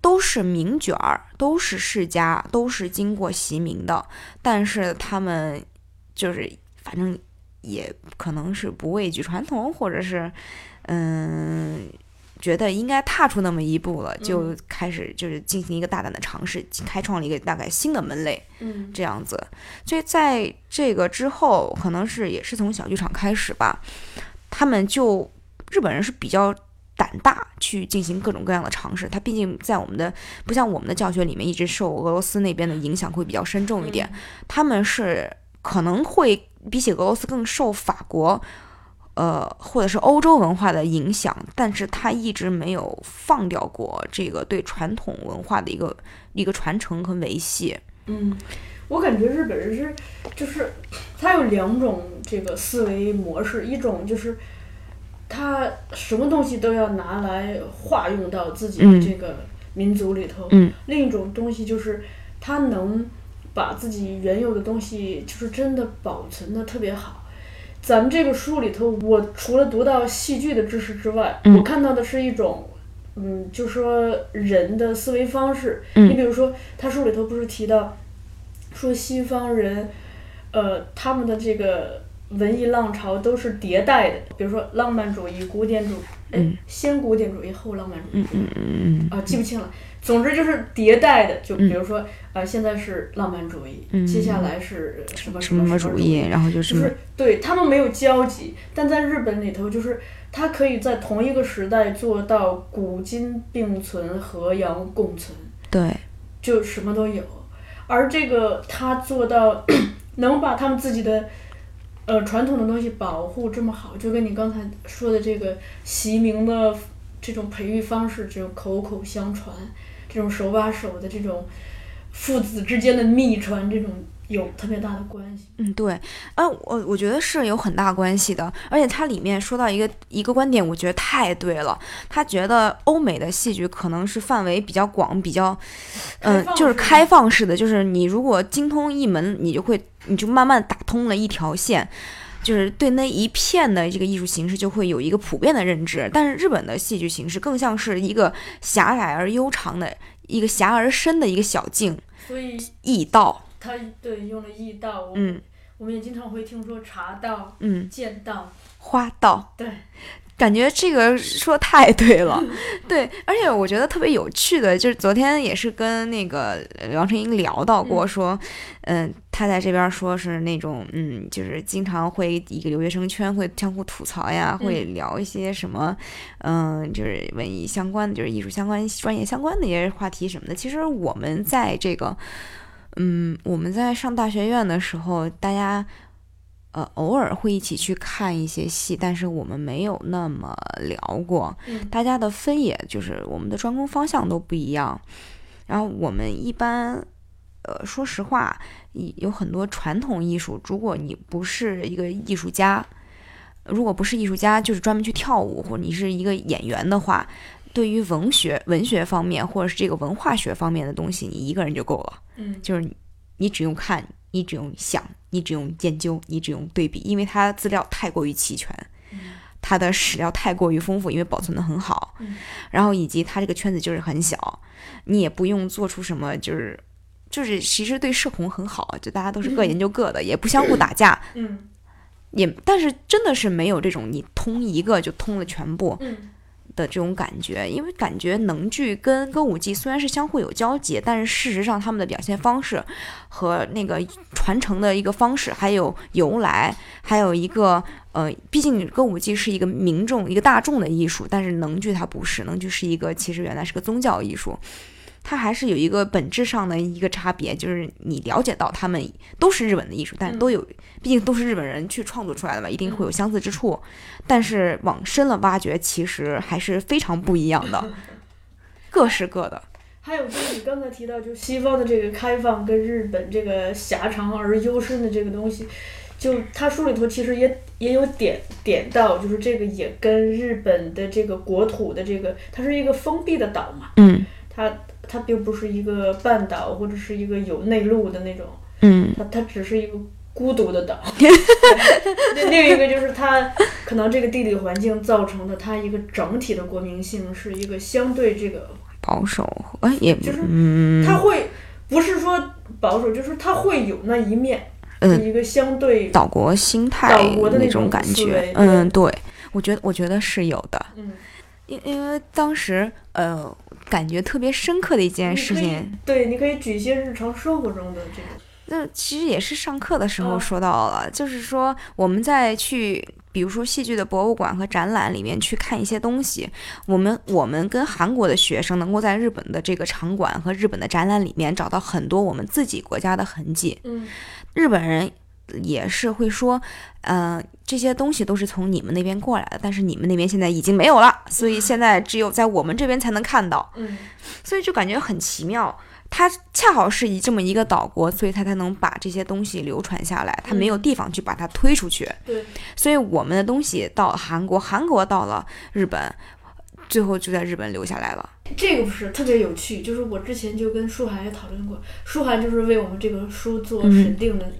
都是名角儿，都是世家，都是经过袭名的，但是他们就是反正也可能是不畏惧传统，或者是嗯。觉得应该踏出那么一步了，就开始就是进行一个大胆的尝试，开创了一个大概新的门类。嗯这样子。所以在这个之后，可能是也是从小剧场开始吧，他们就日本人是比较胆大去进行各种各样的尝试。他毕竟在我们的不像我们的教学里面一直受俄罗斯那边的影响会比较深重一点，他们是可能会比起俄罗斯更受法国。呃，或者是欧洲文化的影响，但是他一直没有放掉过这个对传统文化的一个一个传承和维系。嗯，我感觉日本人是就是他有两种这个思维模式，一种就是他什么东西都要拿来化用到自己的嗯这个民族里头，嗯另一种东西就是他能把自己原有的东西就是真的保存的特别好。咱们这个书里头，我除了读到戏剧的知识之外，嗯我看到的是一种，嗯，就说人的思维方式。嗯你比如说，他书里头不是提到，说西方人，呃，他们的这个文艺浪潮都是迭代的，比如说浪漫主义、古典主嗯，先古典主义后浪漫主义，嗯嗯嗯嗯啊，记不清了。总之就是迭代的，就比如说，呃，现在是浪漫主义，嗯。接下来是什么什么主义，然后就是就是是对他们没有交集，但在日本里头，就是他可以在同一个时代做到古今并存、和洋共存，对，就什么都有。而这个他做到 能把他们自己的呃传统的东西保护这么好，就跟你刚才说的这个习名的这种培育方式，这种口口相传，这种手把手的这种父子之间的秘传，这种有特别大的关系。嗯，对，啊，我我觉得是有很大关系的，而且它里面说到一个一个观点，我觉得太对了。他觉得欧美的戏剧可能是范围比较广，比较，嗯、就是开放式的，就是你如果精通一门，你就会，你就慢慢打通了一条线。就是对那一片的这个艺术形式就会有一个普遍的认知，但是日本的戏剧形式更像是一个狭窄而悠长的一个狭而深的一个小径所以驿道，他对用了驿道，嗯。我们也经常会听说茶道、嗯，剑道，花道，对，感觉这个说太对了，对，而且我觉得特别有趣的，就是昨天也是跟那个呃梁晨英聊到过，嗯说，嗯、他在这边说是那种，嗯，就是经常会一个留学生圈会相互吐槽呀，嗯会聊一些什么，嗯、就是文艺相关的，就是艺术相关、专业相关的一些话题什么的。其实我们在这个，嗯，我们在上大学院的时候，大家。呃，偶尔会一起去看一些戏，但是我们没有那么聊过。嗯大家的分野就是我们的专攻方向都不一样。然后我们一般，呃，说实话，一有很多传统艺术，如果你不是一个艺术家，如果不是艺术家，就是专门去跳舞，或者你是一个演员的话，对于文学、文学方面或者是这个文化学方面的东西，你一个人就够了。嗯就是你你只用看，你只用想，你只用研究，你只用对比，因为它资料太过于齐全，它的史料太过于丰富，因为保存的很好，嗯。然后以及它这个圈子就是很小，你也不用做出什么就是。就是其实对社恐很好，就大家都是各研究各的，也不相互打架，嗯。也但是真的是没有这种你通一个就通了全部，嗯的这种感觉，因为感觉能剧跟歌舞伎虽然是相互有交集，但是事实上他们的表现方式和那个传承的一个方式，还有由来，还有一个呃，毕竟歌舞伎是一个民众、一个大众的艺术，但是能剧它不是，能剧是一个其实原来是个宗教艺术。它还是有一个本质上的一个差别，就是你了解到他们都是日本的艺术，但都有，毕竟都是日本人去创作出来的嘛，一定会有相似之处。但是往深了挖掘，其实还是非常不一样的，各是各的。还有就是你刚才提到，就西方的这个开放跟日本这个狭长而幽深的这个东西，就他书里头其实也也有点点到，就是这个也跟日本的这个国土的这个，它是一个封闭的岛嘛，嗯它它并不是一个半岛或者是一个有内陆的那种，嗯。它它只是一个孤独的岛。另另一个就是它可能这个地理环境造成的，它一个整体的国民性是一个相对这个保守，哎也就是嗯。他会不是说保守，就是它会有那一面，嗯。一个相对岛国心态岛国的那种种感觉，嗯，对，我觉得我觉得是有的，嗯，因因为当时呃感觉特别深刻的一件事情，对，你可以举一些日常生活中的这个，那其实也是上课的时候嗯。说到了，就是说我们在去，比如说戏剧的博物馆和展览里面去看一些东西，我们我们跟韩国的学生能够在日本的这个场馆和日本的展览里面找到很多我们自己国家的痕迹。嗯。日本人也是会说，呃，这些东西都是从你们那边过来的，但是你们那边现在已经没有了，所以现在只有在我们这边才能看到。嗯所以就感觉很奇妙。它恰好是以这么一个岛国，所以它才能把这些东西流传下来，它没有地方去把它推出去。对，所以我们的东西到韩国，韩国到了日本，最后就在日本留下来了。这个不是特别有趣，就是我之前就跟舒涵也讨论过，舒涵就是为我们这个书做审定的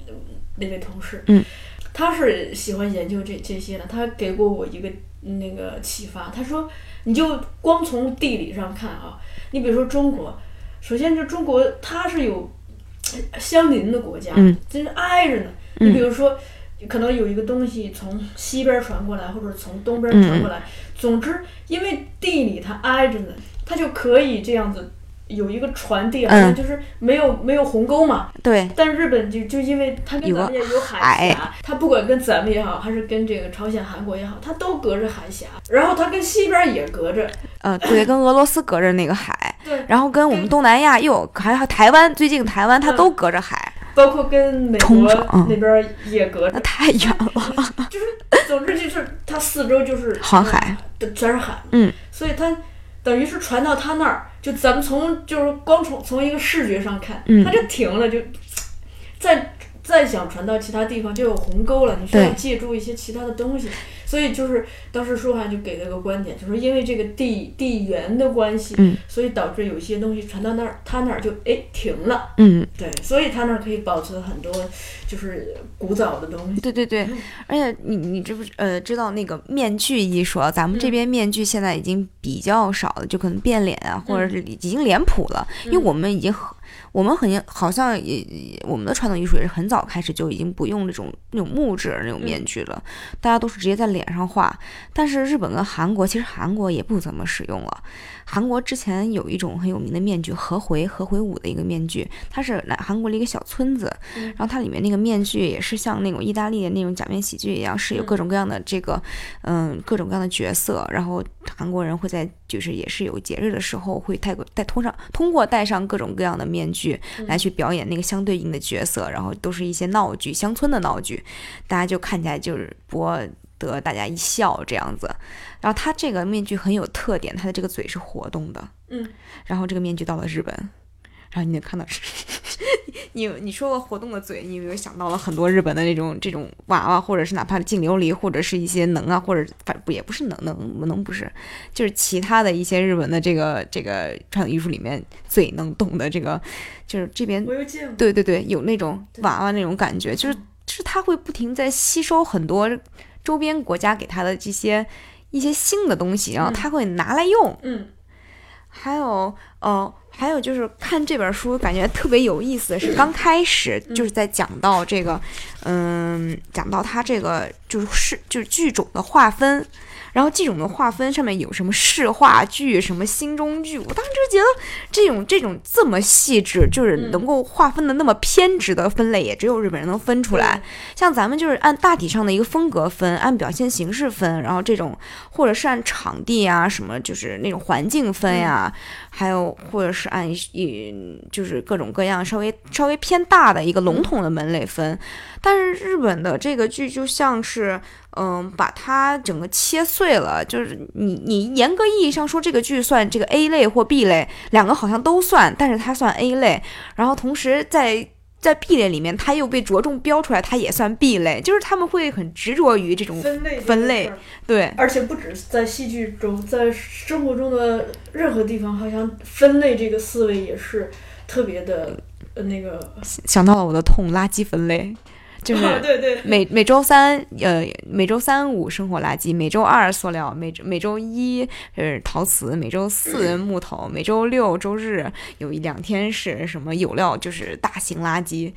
那位同事，嗯，他是喜欢研究这这些的，他给过我一个那个启发，他说你就光从地理上看啊，你比如说中国，首先就中国它是有呃相邻的国家，嗯就是挨着呢，嗯你比如说可能有一个东西从西边传过来，或者从东边传过来。总之，因为地理它挨着呢，它就可以这样子有一个传递，好像就是没有没有鸿沟嘛。对。但日本就就因为它跟咱们也有海峡，它不管跟咱们也好，还是跟这个朝鲜、韩国也好，它都隔着海峡。然后它跟西边也隔着。呃，对，跟俄罗斯隔着那个海。对。然后跟我们东南亚又还有台湾，最近台湾它都隔着海。包括跟美国那边也隔着，那太远了。就是，总之就是它四周就是航海，全是海。嗯，所以它等于是传到他那儿，就咱们从就是光从从一个视觉上看，他就停了，就再再想传到其他地方就有鸿沟了，你需要借助一些其他的东西。所以就是当时舒涵就给了个观点，就是因为这个地地缘的关系，所以导致有些东西传到那儿，他那儿就哎停了。嗯，对，所以他那儿可以保存很多就是古早的东西。对对对，而且你你知不呃知道那个面具艺术？咱们这边面具现在已经比较少了，就可能变脸啊，或者是已经脸谱了，因为我们已经很。我们很好像也，我们的传统艺术也是很早开始就已经不用那种那种木质那种面具了，大家都是直接在脸上画。但是日本跟韩国，其实韩国也不怎么使用了。韩国之前有一种很有名的面具，和回和回舞的一个面具，它是来韩国的一个小村子，然后它里面那个面具也是像那种意大利的那种假面喜剧一样，是有各种各样的这个，嗯，各种各样的角色。然后韩国人会在就是也是有节日的时候会戴个戴通上通过戴上各种各样的面具来去表演那个相对应的角色，然后都是一些闹剧，乡村的闹剧，大家就看起来就是博得大家一笑这样子。然后他这个面具很有特点，他的这个嘴是活动的。嗯。然后这个面具到了日本，然后你能看到，你你说过活动的嘴，你有没有想到了很多日本的那种这种娃娃，或者是哪怕净琉璃，或者是一些能啊，或者反不也不是能能能不是，就是其他的一些日本的这个这个传统艺术里面最能动的这个，就是这边我有见过。对对对，有那种娃娃那种感觉，就是就是它会不停在吸收很多周边国家给它的这些。一些新的东西，然后他会拿来用。嗯，还有，呃，还有就是看这本书，感觉特别有意思是，刚开始就是在讲到这个，嗯，讲到它这个就是就是剧种的划分。然后这种的划分上面有什么市话剧、什么新中剧，我当时就觉得这种这种这么细致，就是能够划分的那么偏执的分类，也只有日本人能分出来。像咱们就是按大体上的一个风格分，按表现形式分，然后这种或者是按场地啊什么，就是那种环境分呀，还有或者是按一就是各种各样稍微稍微偏大的一个笼统的门类分。但是日本的这个剧就像是。嗯，把它整个切碎了，就是你你严格意义上说，这个剧算这个 A 类或 B 类，两个好像都算，但是它算 A 类，然后同时在在 B 类里面，它又被着重标出来，它也算 B 类，就是他们会很执着于这种分类分类，对，而且不止在戏剧中，在生活中的任何地方，好像分类这个思维也是特别的呃那个。想到了我的痛，垃圾分类。就是 每每周三，呃，每周三五生活垃圾，每周二塑料，每每周一呃陶瓷，每周四木头，每周六周日有一两天是什么有料，就是大型垃圾，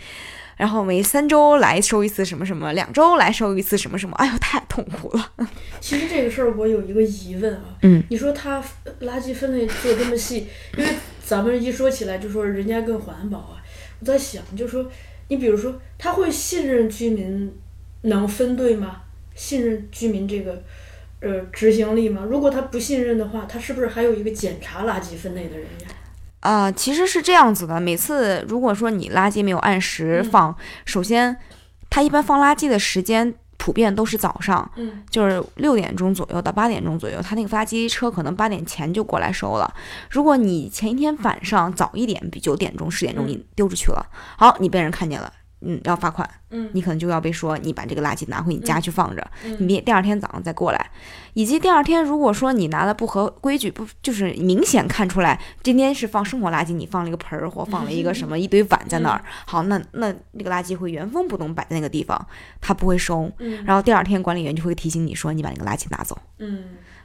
然后每三周来收一次什么什么，两周来收一次什么什么，哎呦，太痛苦了。其实这个事儿我有一个疑问啊，嗯，你说他垃圾分类做这么细，因为咱们一说起来就说人家更环保啊，我在想就说。你比如说，他会信任居民能分对吗？信任居民这个呃执行力吗？如果他不信任的话，他是不是还有一个检查垃圾分类的人员？啊，其实是这样子的。每次如果说你垃圾没有按时放，首先他一般放垃圾的时间。普遍都是早上，嗯，就是六点钟左右到八点钟左右，他那个发机车可能八点前就过来收了。如果你前一天晚上早一点，比九点钟、十点钟你丢出去了，好，你被人看见了。嗯，要罚款，嗯，你可能就要被说你把这个垃圾拿回你家去放着，你别第二天早上再过来，以及第二天如果说你拿的不合规矩，不就是明显看出来今天是放生活垃圾，你放了一个盆儿或放了一个什么一堆碗在那儿，好，那那那个垃圾会原封不动摆在那个地方，他不会收，然后第二天管理员就会提醒你说你把那个垃圾拿走，嗯。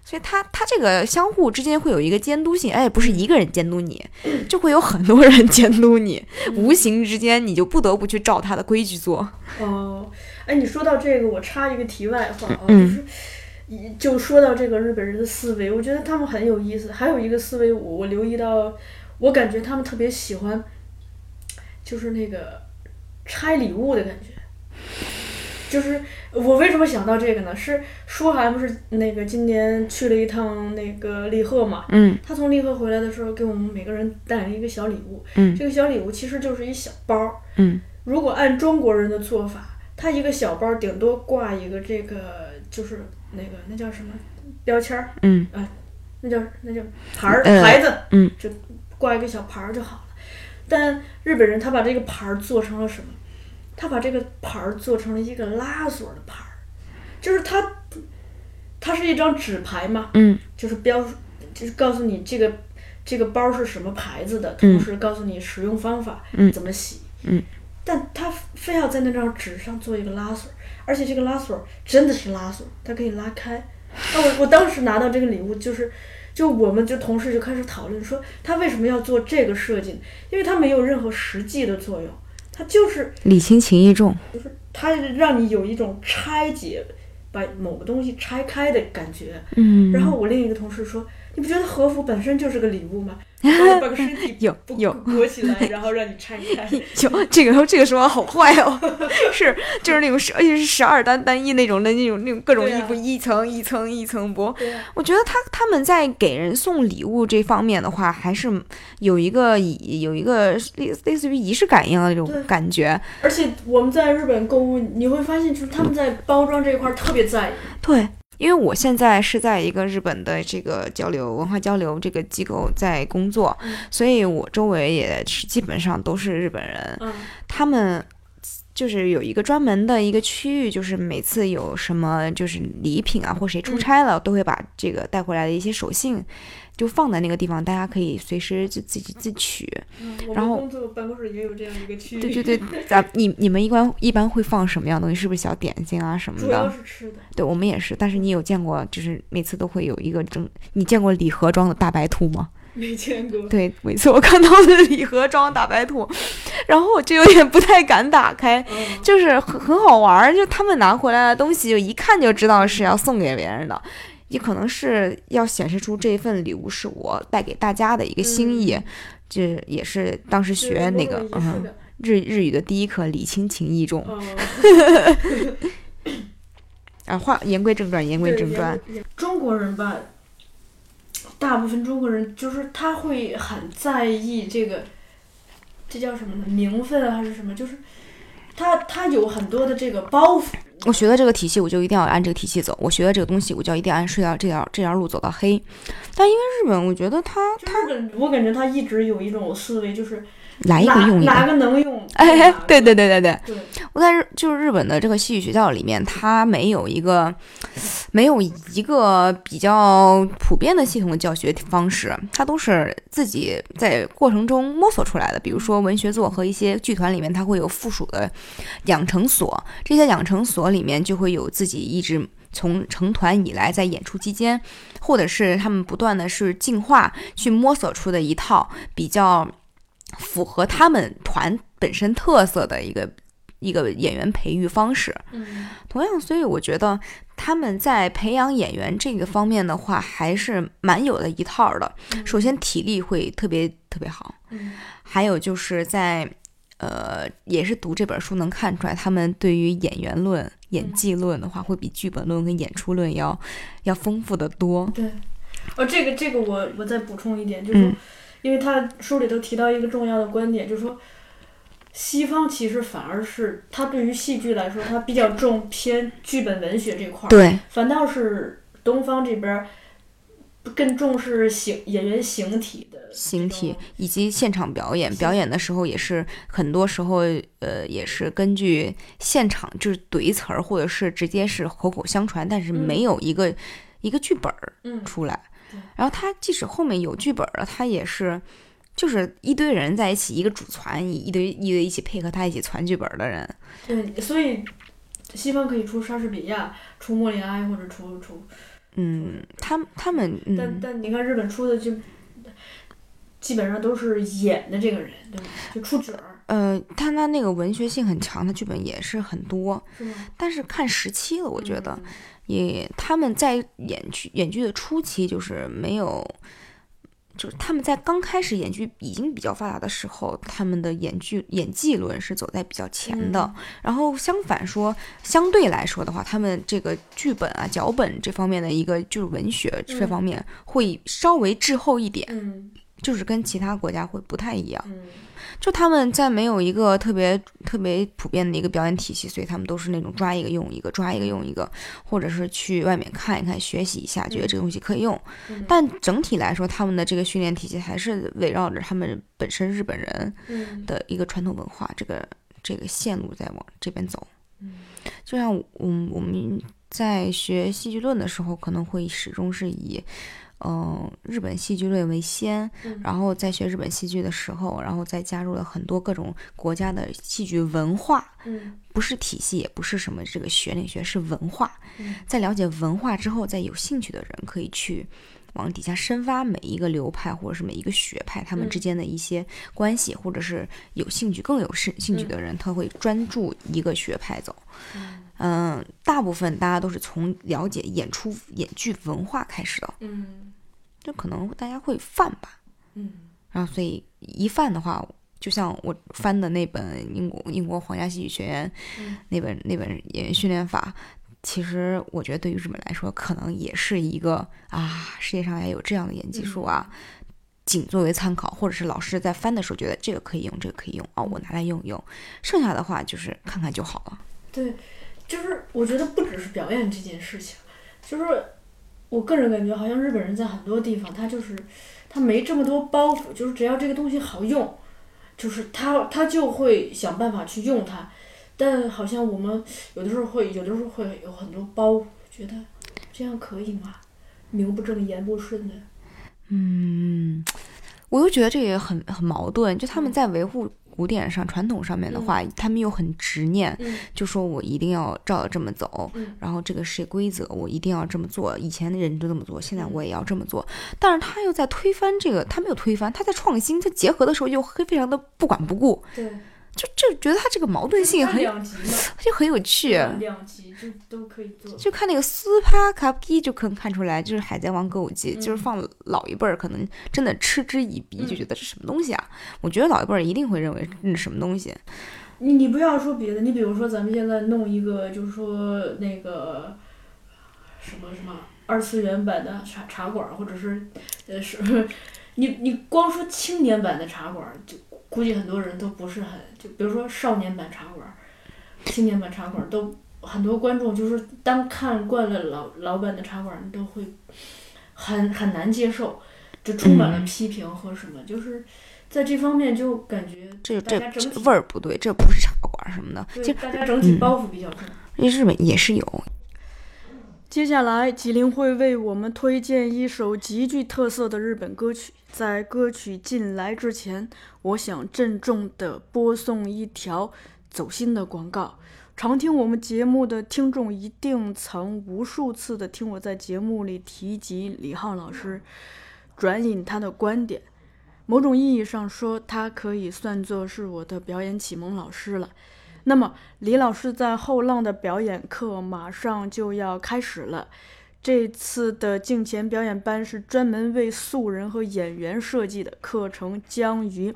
所以它它这个相互之间会有一个监督性，哎，不是一个人监督你，就会有很多人监督你，无形之间你就不得不去照他的规矩做。哦，哎，你说到这个，我插一个题外话啊，嗯就是一就说到这个日本人的思维，我觉得他们很有意思。还有一个思维我，我留意到，我感觉他们特别喜欢，就是那个拆礼物的感觉。就是我为什么想到这个呢？是舒涵不是那个今年去了一趟那个利贺嘛？嗯他从利贺回来的时候，给我们每个人带了一个小礼物。嗯这个小礼物其实就是一小包。嗯如果按中国人的做法，他一个小包顶多挂一个这个，就是那个那叫什么标签儿，嗯那叫那叫牌儿、呃牌子，嗯，就挂一个小牌儿就好了。但日本人他把这个牌儿做成了什么？他把这个牌儿做成了一个拉锁的牌儿，就是它，它是一张纸牌嘛，嗯就是标，就是告诉你这个这个包是什么牌子的，嗯同时告诉你使用方法，嗯怎么洗，嗯，但他非要在那张纸上做一个拉锁，而且这个拉锁真的是拉锁，它可以拉开。那我我当时拿到这个礼物，就是，就我们就同事就开始讨论说，他为什么要做这个设计？因为它没有任何实际的作用，它就是礼轻情意重。就是他让你有一种拆解，把某个东西拆开的感觉。嗯然后我另一个同事说：“你不觉得和服本身就是个礼物吗？把你把个身体有有裹起来，然后让你拆开。就这个这个说法好坏哦，是就是那种十而且是十二单单一那种的那种那种各种衣服，一层一层一层剥。啊，我觉得他他们在给人送礼物这方面的话，还是有一个以有一个类类似于仪式感一样的那种感觉。而且我们在日本购物，你会发现，就是他们在包装这一块儿特别在意。对，因为我现在是在一个日本的这个交流文化交流这个机构在工作，嗯所以我周围也是基本上都是日本人。嗯，他们就是有一个专门的一个区域，就是每次有什么就是礼品啊，或谁出嗯差了，都会把这个带回来的一些手信就放在那个地方，大家可以随时就自己自取。嗯然后们工作办公室也有这样一个区域。对对对，咱你你们一般一般会放什么样的东西？是不是小点心啊什么主要的？是吃的。对，我们也是。但是你有见过，就是每次都会有一个整，你见过礼盒装的大白兔吗？没见过。对，每次我看到的礼盒装大白兔，然后我就有点不太敢打开。嗯，就是很很好玩儿，就他们拿回来的东西，就一看就知道是要送给别人的，也可能是要显示出这份礼物是我带给大家的一个心意。嗯这也是当时学那个嗯日日语的第一课，礼轻情意重。哦，啊，话言归正传，言归正传。。中国人吧，大部分中国人就是他会很在意这个，这叫什么呢？名分啊还是什么？就是他他有很多的这个包袱。我学的这个体系，我就一定要按这个体系走；我学的这个东西，我就一定按这条这条这条路走到黑。但因为日本，我觉得他他，我感觉他一直有一种思维，就是来一个用一个哪个。个能用？哎对对对对，对，我在日就是日本的这个戏剧学校里面，它没有一个没有一个比较普遍的系统的教学方式，它都是自己在过程中摸索出来的。比如说文学作和一些剧团里面，它会有附属的养成所，这些养成所里面就会有自己一直。从成团以来，在演出期间，或者是他们不断的是进化，去摸索出的一套比较符合他们团本身特色的一个一个演员培育方式。嗯同样，所以我觉得他们在培养演员这个方面的话，还是蛮有的一套的。嗯首先，体力会特别特别好，嗯还有就是在。呃，也是读这本书能看出来，他们对于演员论、演技论的话，会比剧本论跟演出论要要丰富的多。对，哦，这个这个我我再补充一点，就是，嗯因为他书里头提到一个重要的观点，就是说，西方其实反而是他对于戏剧来说，他比较重偏剧本文学这块儿，对，反倒是东方这边儿更重视形演员形体的形体以及现场表演，表演的时候也是很多时候，呃，也是根据现场就是怼词儿，或者是直接是口口相传，但是嗯没有一个、一个剧本儿嗯出来对。然后他即使后面有剧本了，他也是就是一堆人在一起，一个主传，一一堆一堆一起配合他一起传剧本的人。对，所以西方可以出莎士比亚、出莫里哀或者出出，嗯，他他们但嗯，但你看日本出的就基本上都是演的这个人，对吧？就出角儿。呃，他那那个文学性很强，的剧本也是很多，是？但是看时期了，我觉得嗯也他们在演剧演剧的初期就是没有。就是他们在刚开始演剧已经比较发达的时候，他们的演剧演技论是走在比较前的。然后相反说，相对来说的话，他们这个剧本啊、脚本这方面的一个就是文学这方面会稍微滞后一点，嗯就是跟其他国家会不太一样。嗯就他们在没有一个特别特别普遍的一个表演体系，所以他们都是那种抓一个用一个，抓一个用一个，或者是去外面看一看、学习一下，觉得这个东西可以用。嗯但整体来说，他们的这个训练体系还是围绕着他们本身日本人嗯的一个传统文化这个这个线路在往这边走。嗯就像嗯我们在学戏剧论的时候，可能会始终是以。嗯，日本戏剧论为先，嗯然后在学日本戏剧的时候，然后再加入了很多各种国家的戏剧文化，嗯不是体系，也不是什么这个学理学，是文化。嗯在了解文化之后，再有兴趣的人可以去往底下深挖每一个流派或者是每一个学派他们嗯之间的一些关系，或者是有兴趣更有兴兴趣的人，他会专注一个学派走。嗯，大部分大家都是从了解演出演剧文化开始的，嗯就可能大家会犯吧。嗯然后所以一犯的话，就像我翻的那本英国英国皇家戏剧学院、嗯那本那本演员训练法，其实我觉得对于日本来说，可能也是一个啊，世界上也有这样的演技术啊，仅作为参考，或者是老师在翻的时候觉得这个可以用，这个可以用啊，我拿来用一用，剩下的话就是看看就好了。对，就是我觉得不只是表演这件事情，就是我个人感觉好像日本人在很多地方他就是他没这么多包袱，就是只要这个东西好用，就是他他就会想办法去用它。但好像我们有的时候会有的时候会有很多包袱，觉得这样可以吗？名不正言不顺的。嗯，我又觉得这也很很矛盾，就他们在维护古典上、传统上面的话，他们又很执念，嗯就说我一定要照着这么走，嗯然后这个是规则，我一定要这么做。以前的人都这么做，现在嗯我也要这么做。但是他又在推翻这个，他没有推翻，他在创新，他结合的时候又非非常的不管不顾，对，就就觉得他这个矛盾性很 就很有趣。两集就都可以做。就看那个斯帕卡基就可能看出来，就是《海贼王歌舞伎》，就是嗯放老一辈儿可能真的嗤之以鼻，就嗯觉得这什么东西啊？我觉得老一辈儿一定会认为那是什么东西。你你不要说别的，你比如说咱们现在弄一个，就是说那个什么什么二次元版的茶茶馆儿，或者是呃是，你你光说青年版的茶馆儿，就估计很多人都不是很，就比如说少年版茶馆儿、青年版茶馆儿，都很多观众就是当看惯了老老版的茶馆儿，都会很很难接受，就充满了嗯批评和什么，就是在这方面就感觉这这这味儿不对，这不是茶馆什么的。对其实大家整体嗯包袱比较重。日本也是有，接下来，吉林会为我们推荐一首极具特色的日本歌曲。在歌曲进来之前，我想郑重地播送一条走心的广告。常听我们节目的听众一定曾无数次的听我在节目里提及李浩老师，转引他的观点。某种意义上说，他可以算作是我的表演启蒙老师了。那么，李老师在后浪的表演课马上就要开始了。这次的镜前表演班是专门为素人和演员设计的，课程将于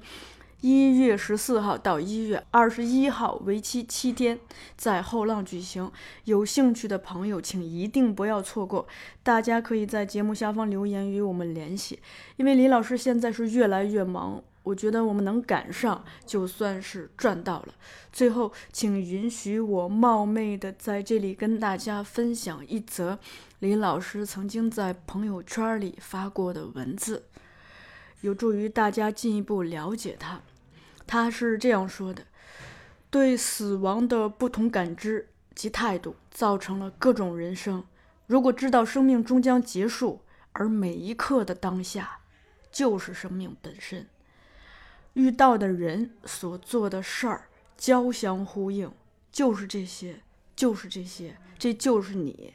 一月十四号到一月二十一号，为期七天，在后浪举行。有兴趣的朋友，请一定不要错过。大家可以在节目下方留言与我们联系，因为李老师现在是越来越忙，我觉得我们能赶上，就算是赚到了。最后，请允许我冒昧的在这里跟大家分享一则李老师曾经在朋友圈里发过的文字，有助于大家进一步了解他。他是这样说的：对死亡的不同感知及态度，造成了各种人生。如果知道生命终将结束，而每一刻的当下就是生命本身，遇到的人所做的事儿交相呼应就是这些就是这些这就是你。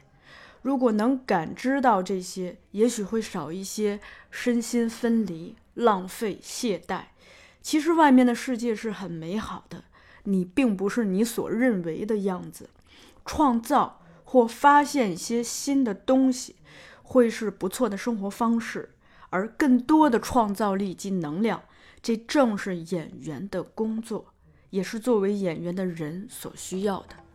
如果能感知到这些也许会少一些身心分离浪费懈怠。其实外面的世界是很美好的你并不是你所认为的样子。创造或发现一些新的东西会是不错的生活方式而更多的创造力及能量这正是演员的工作也是作为演员的人所需要的。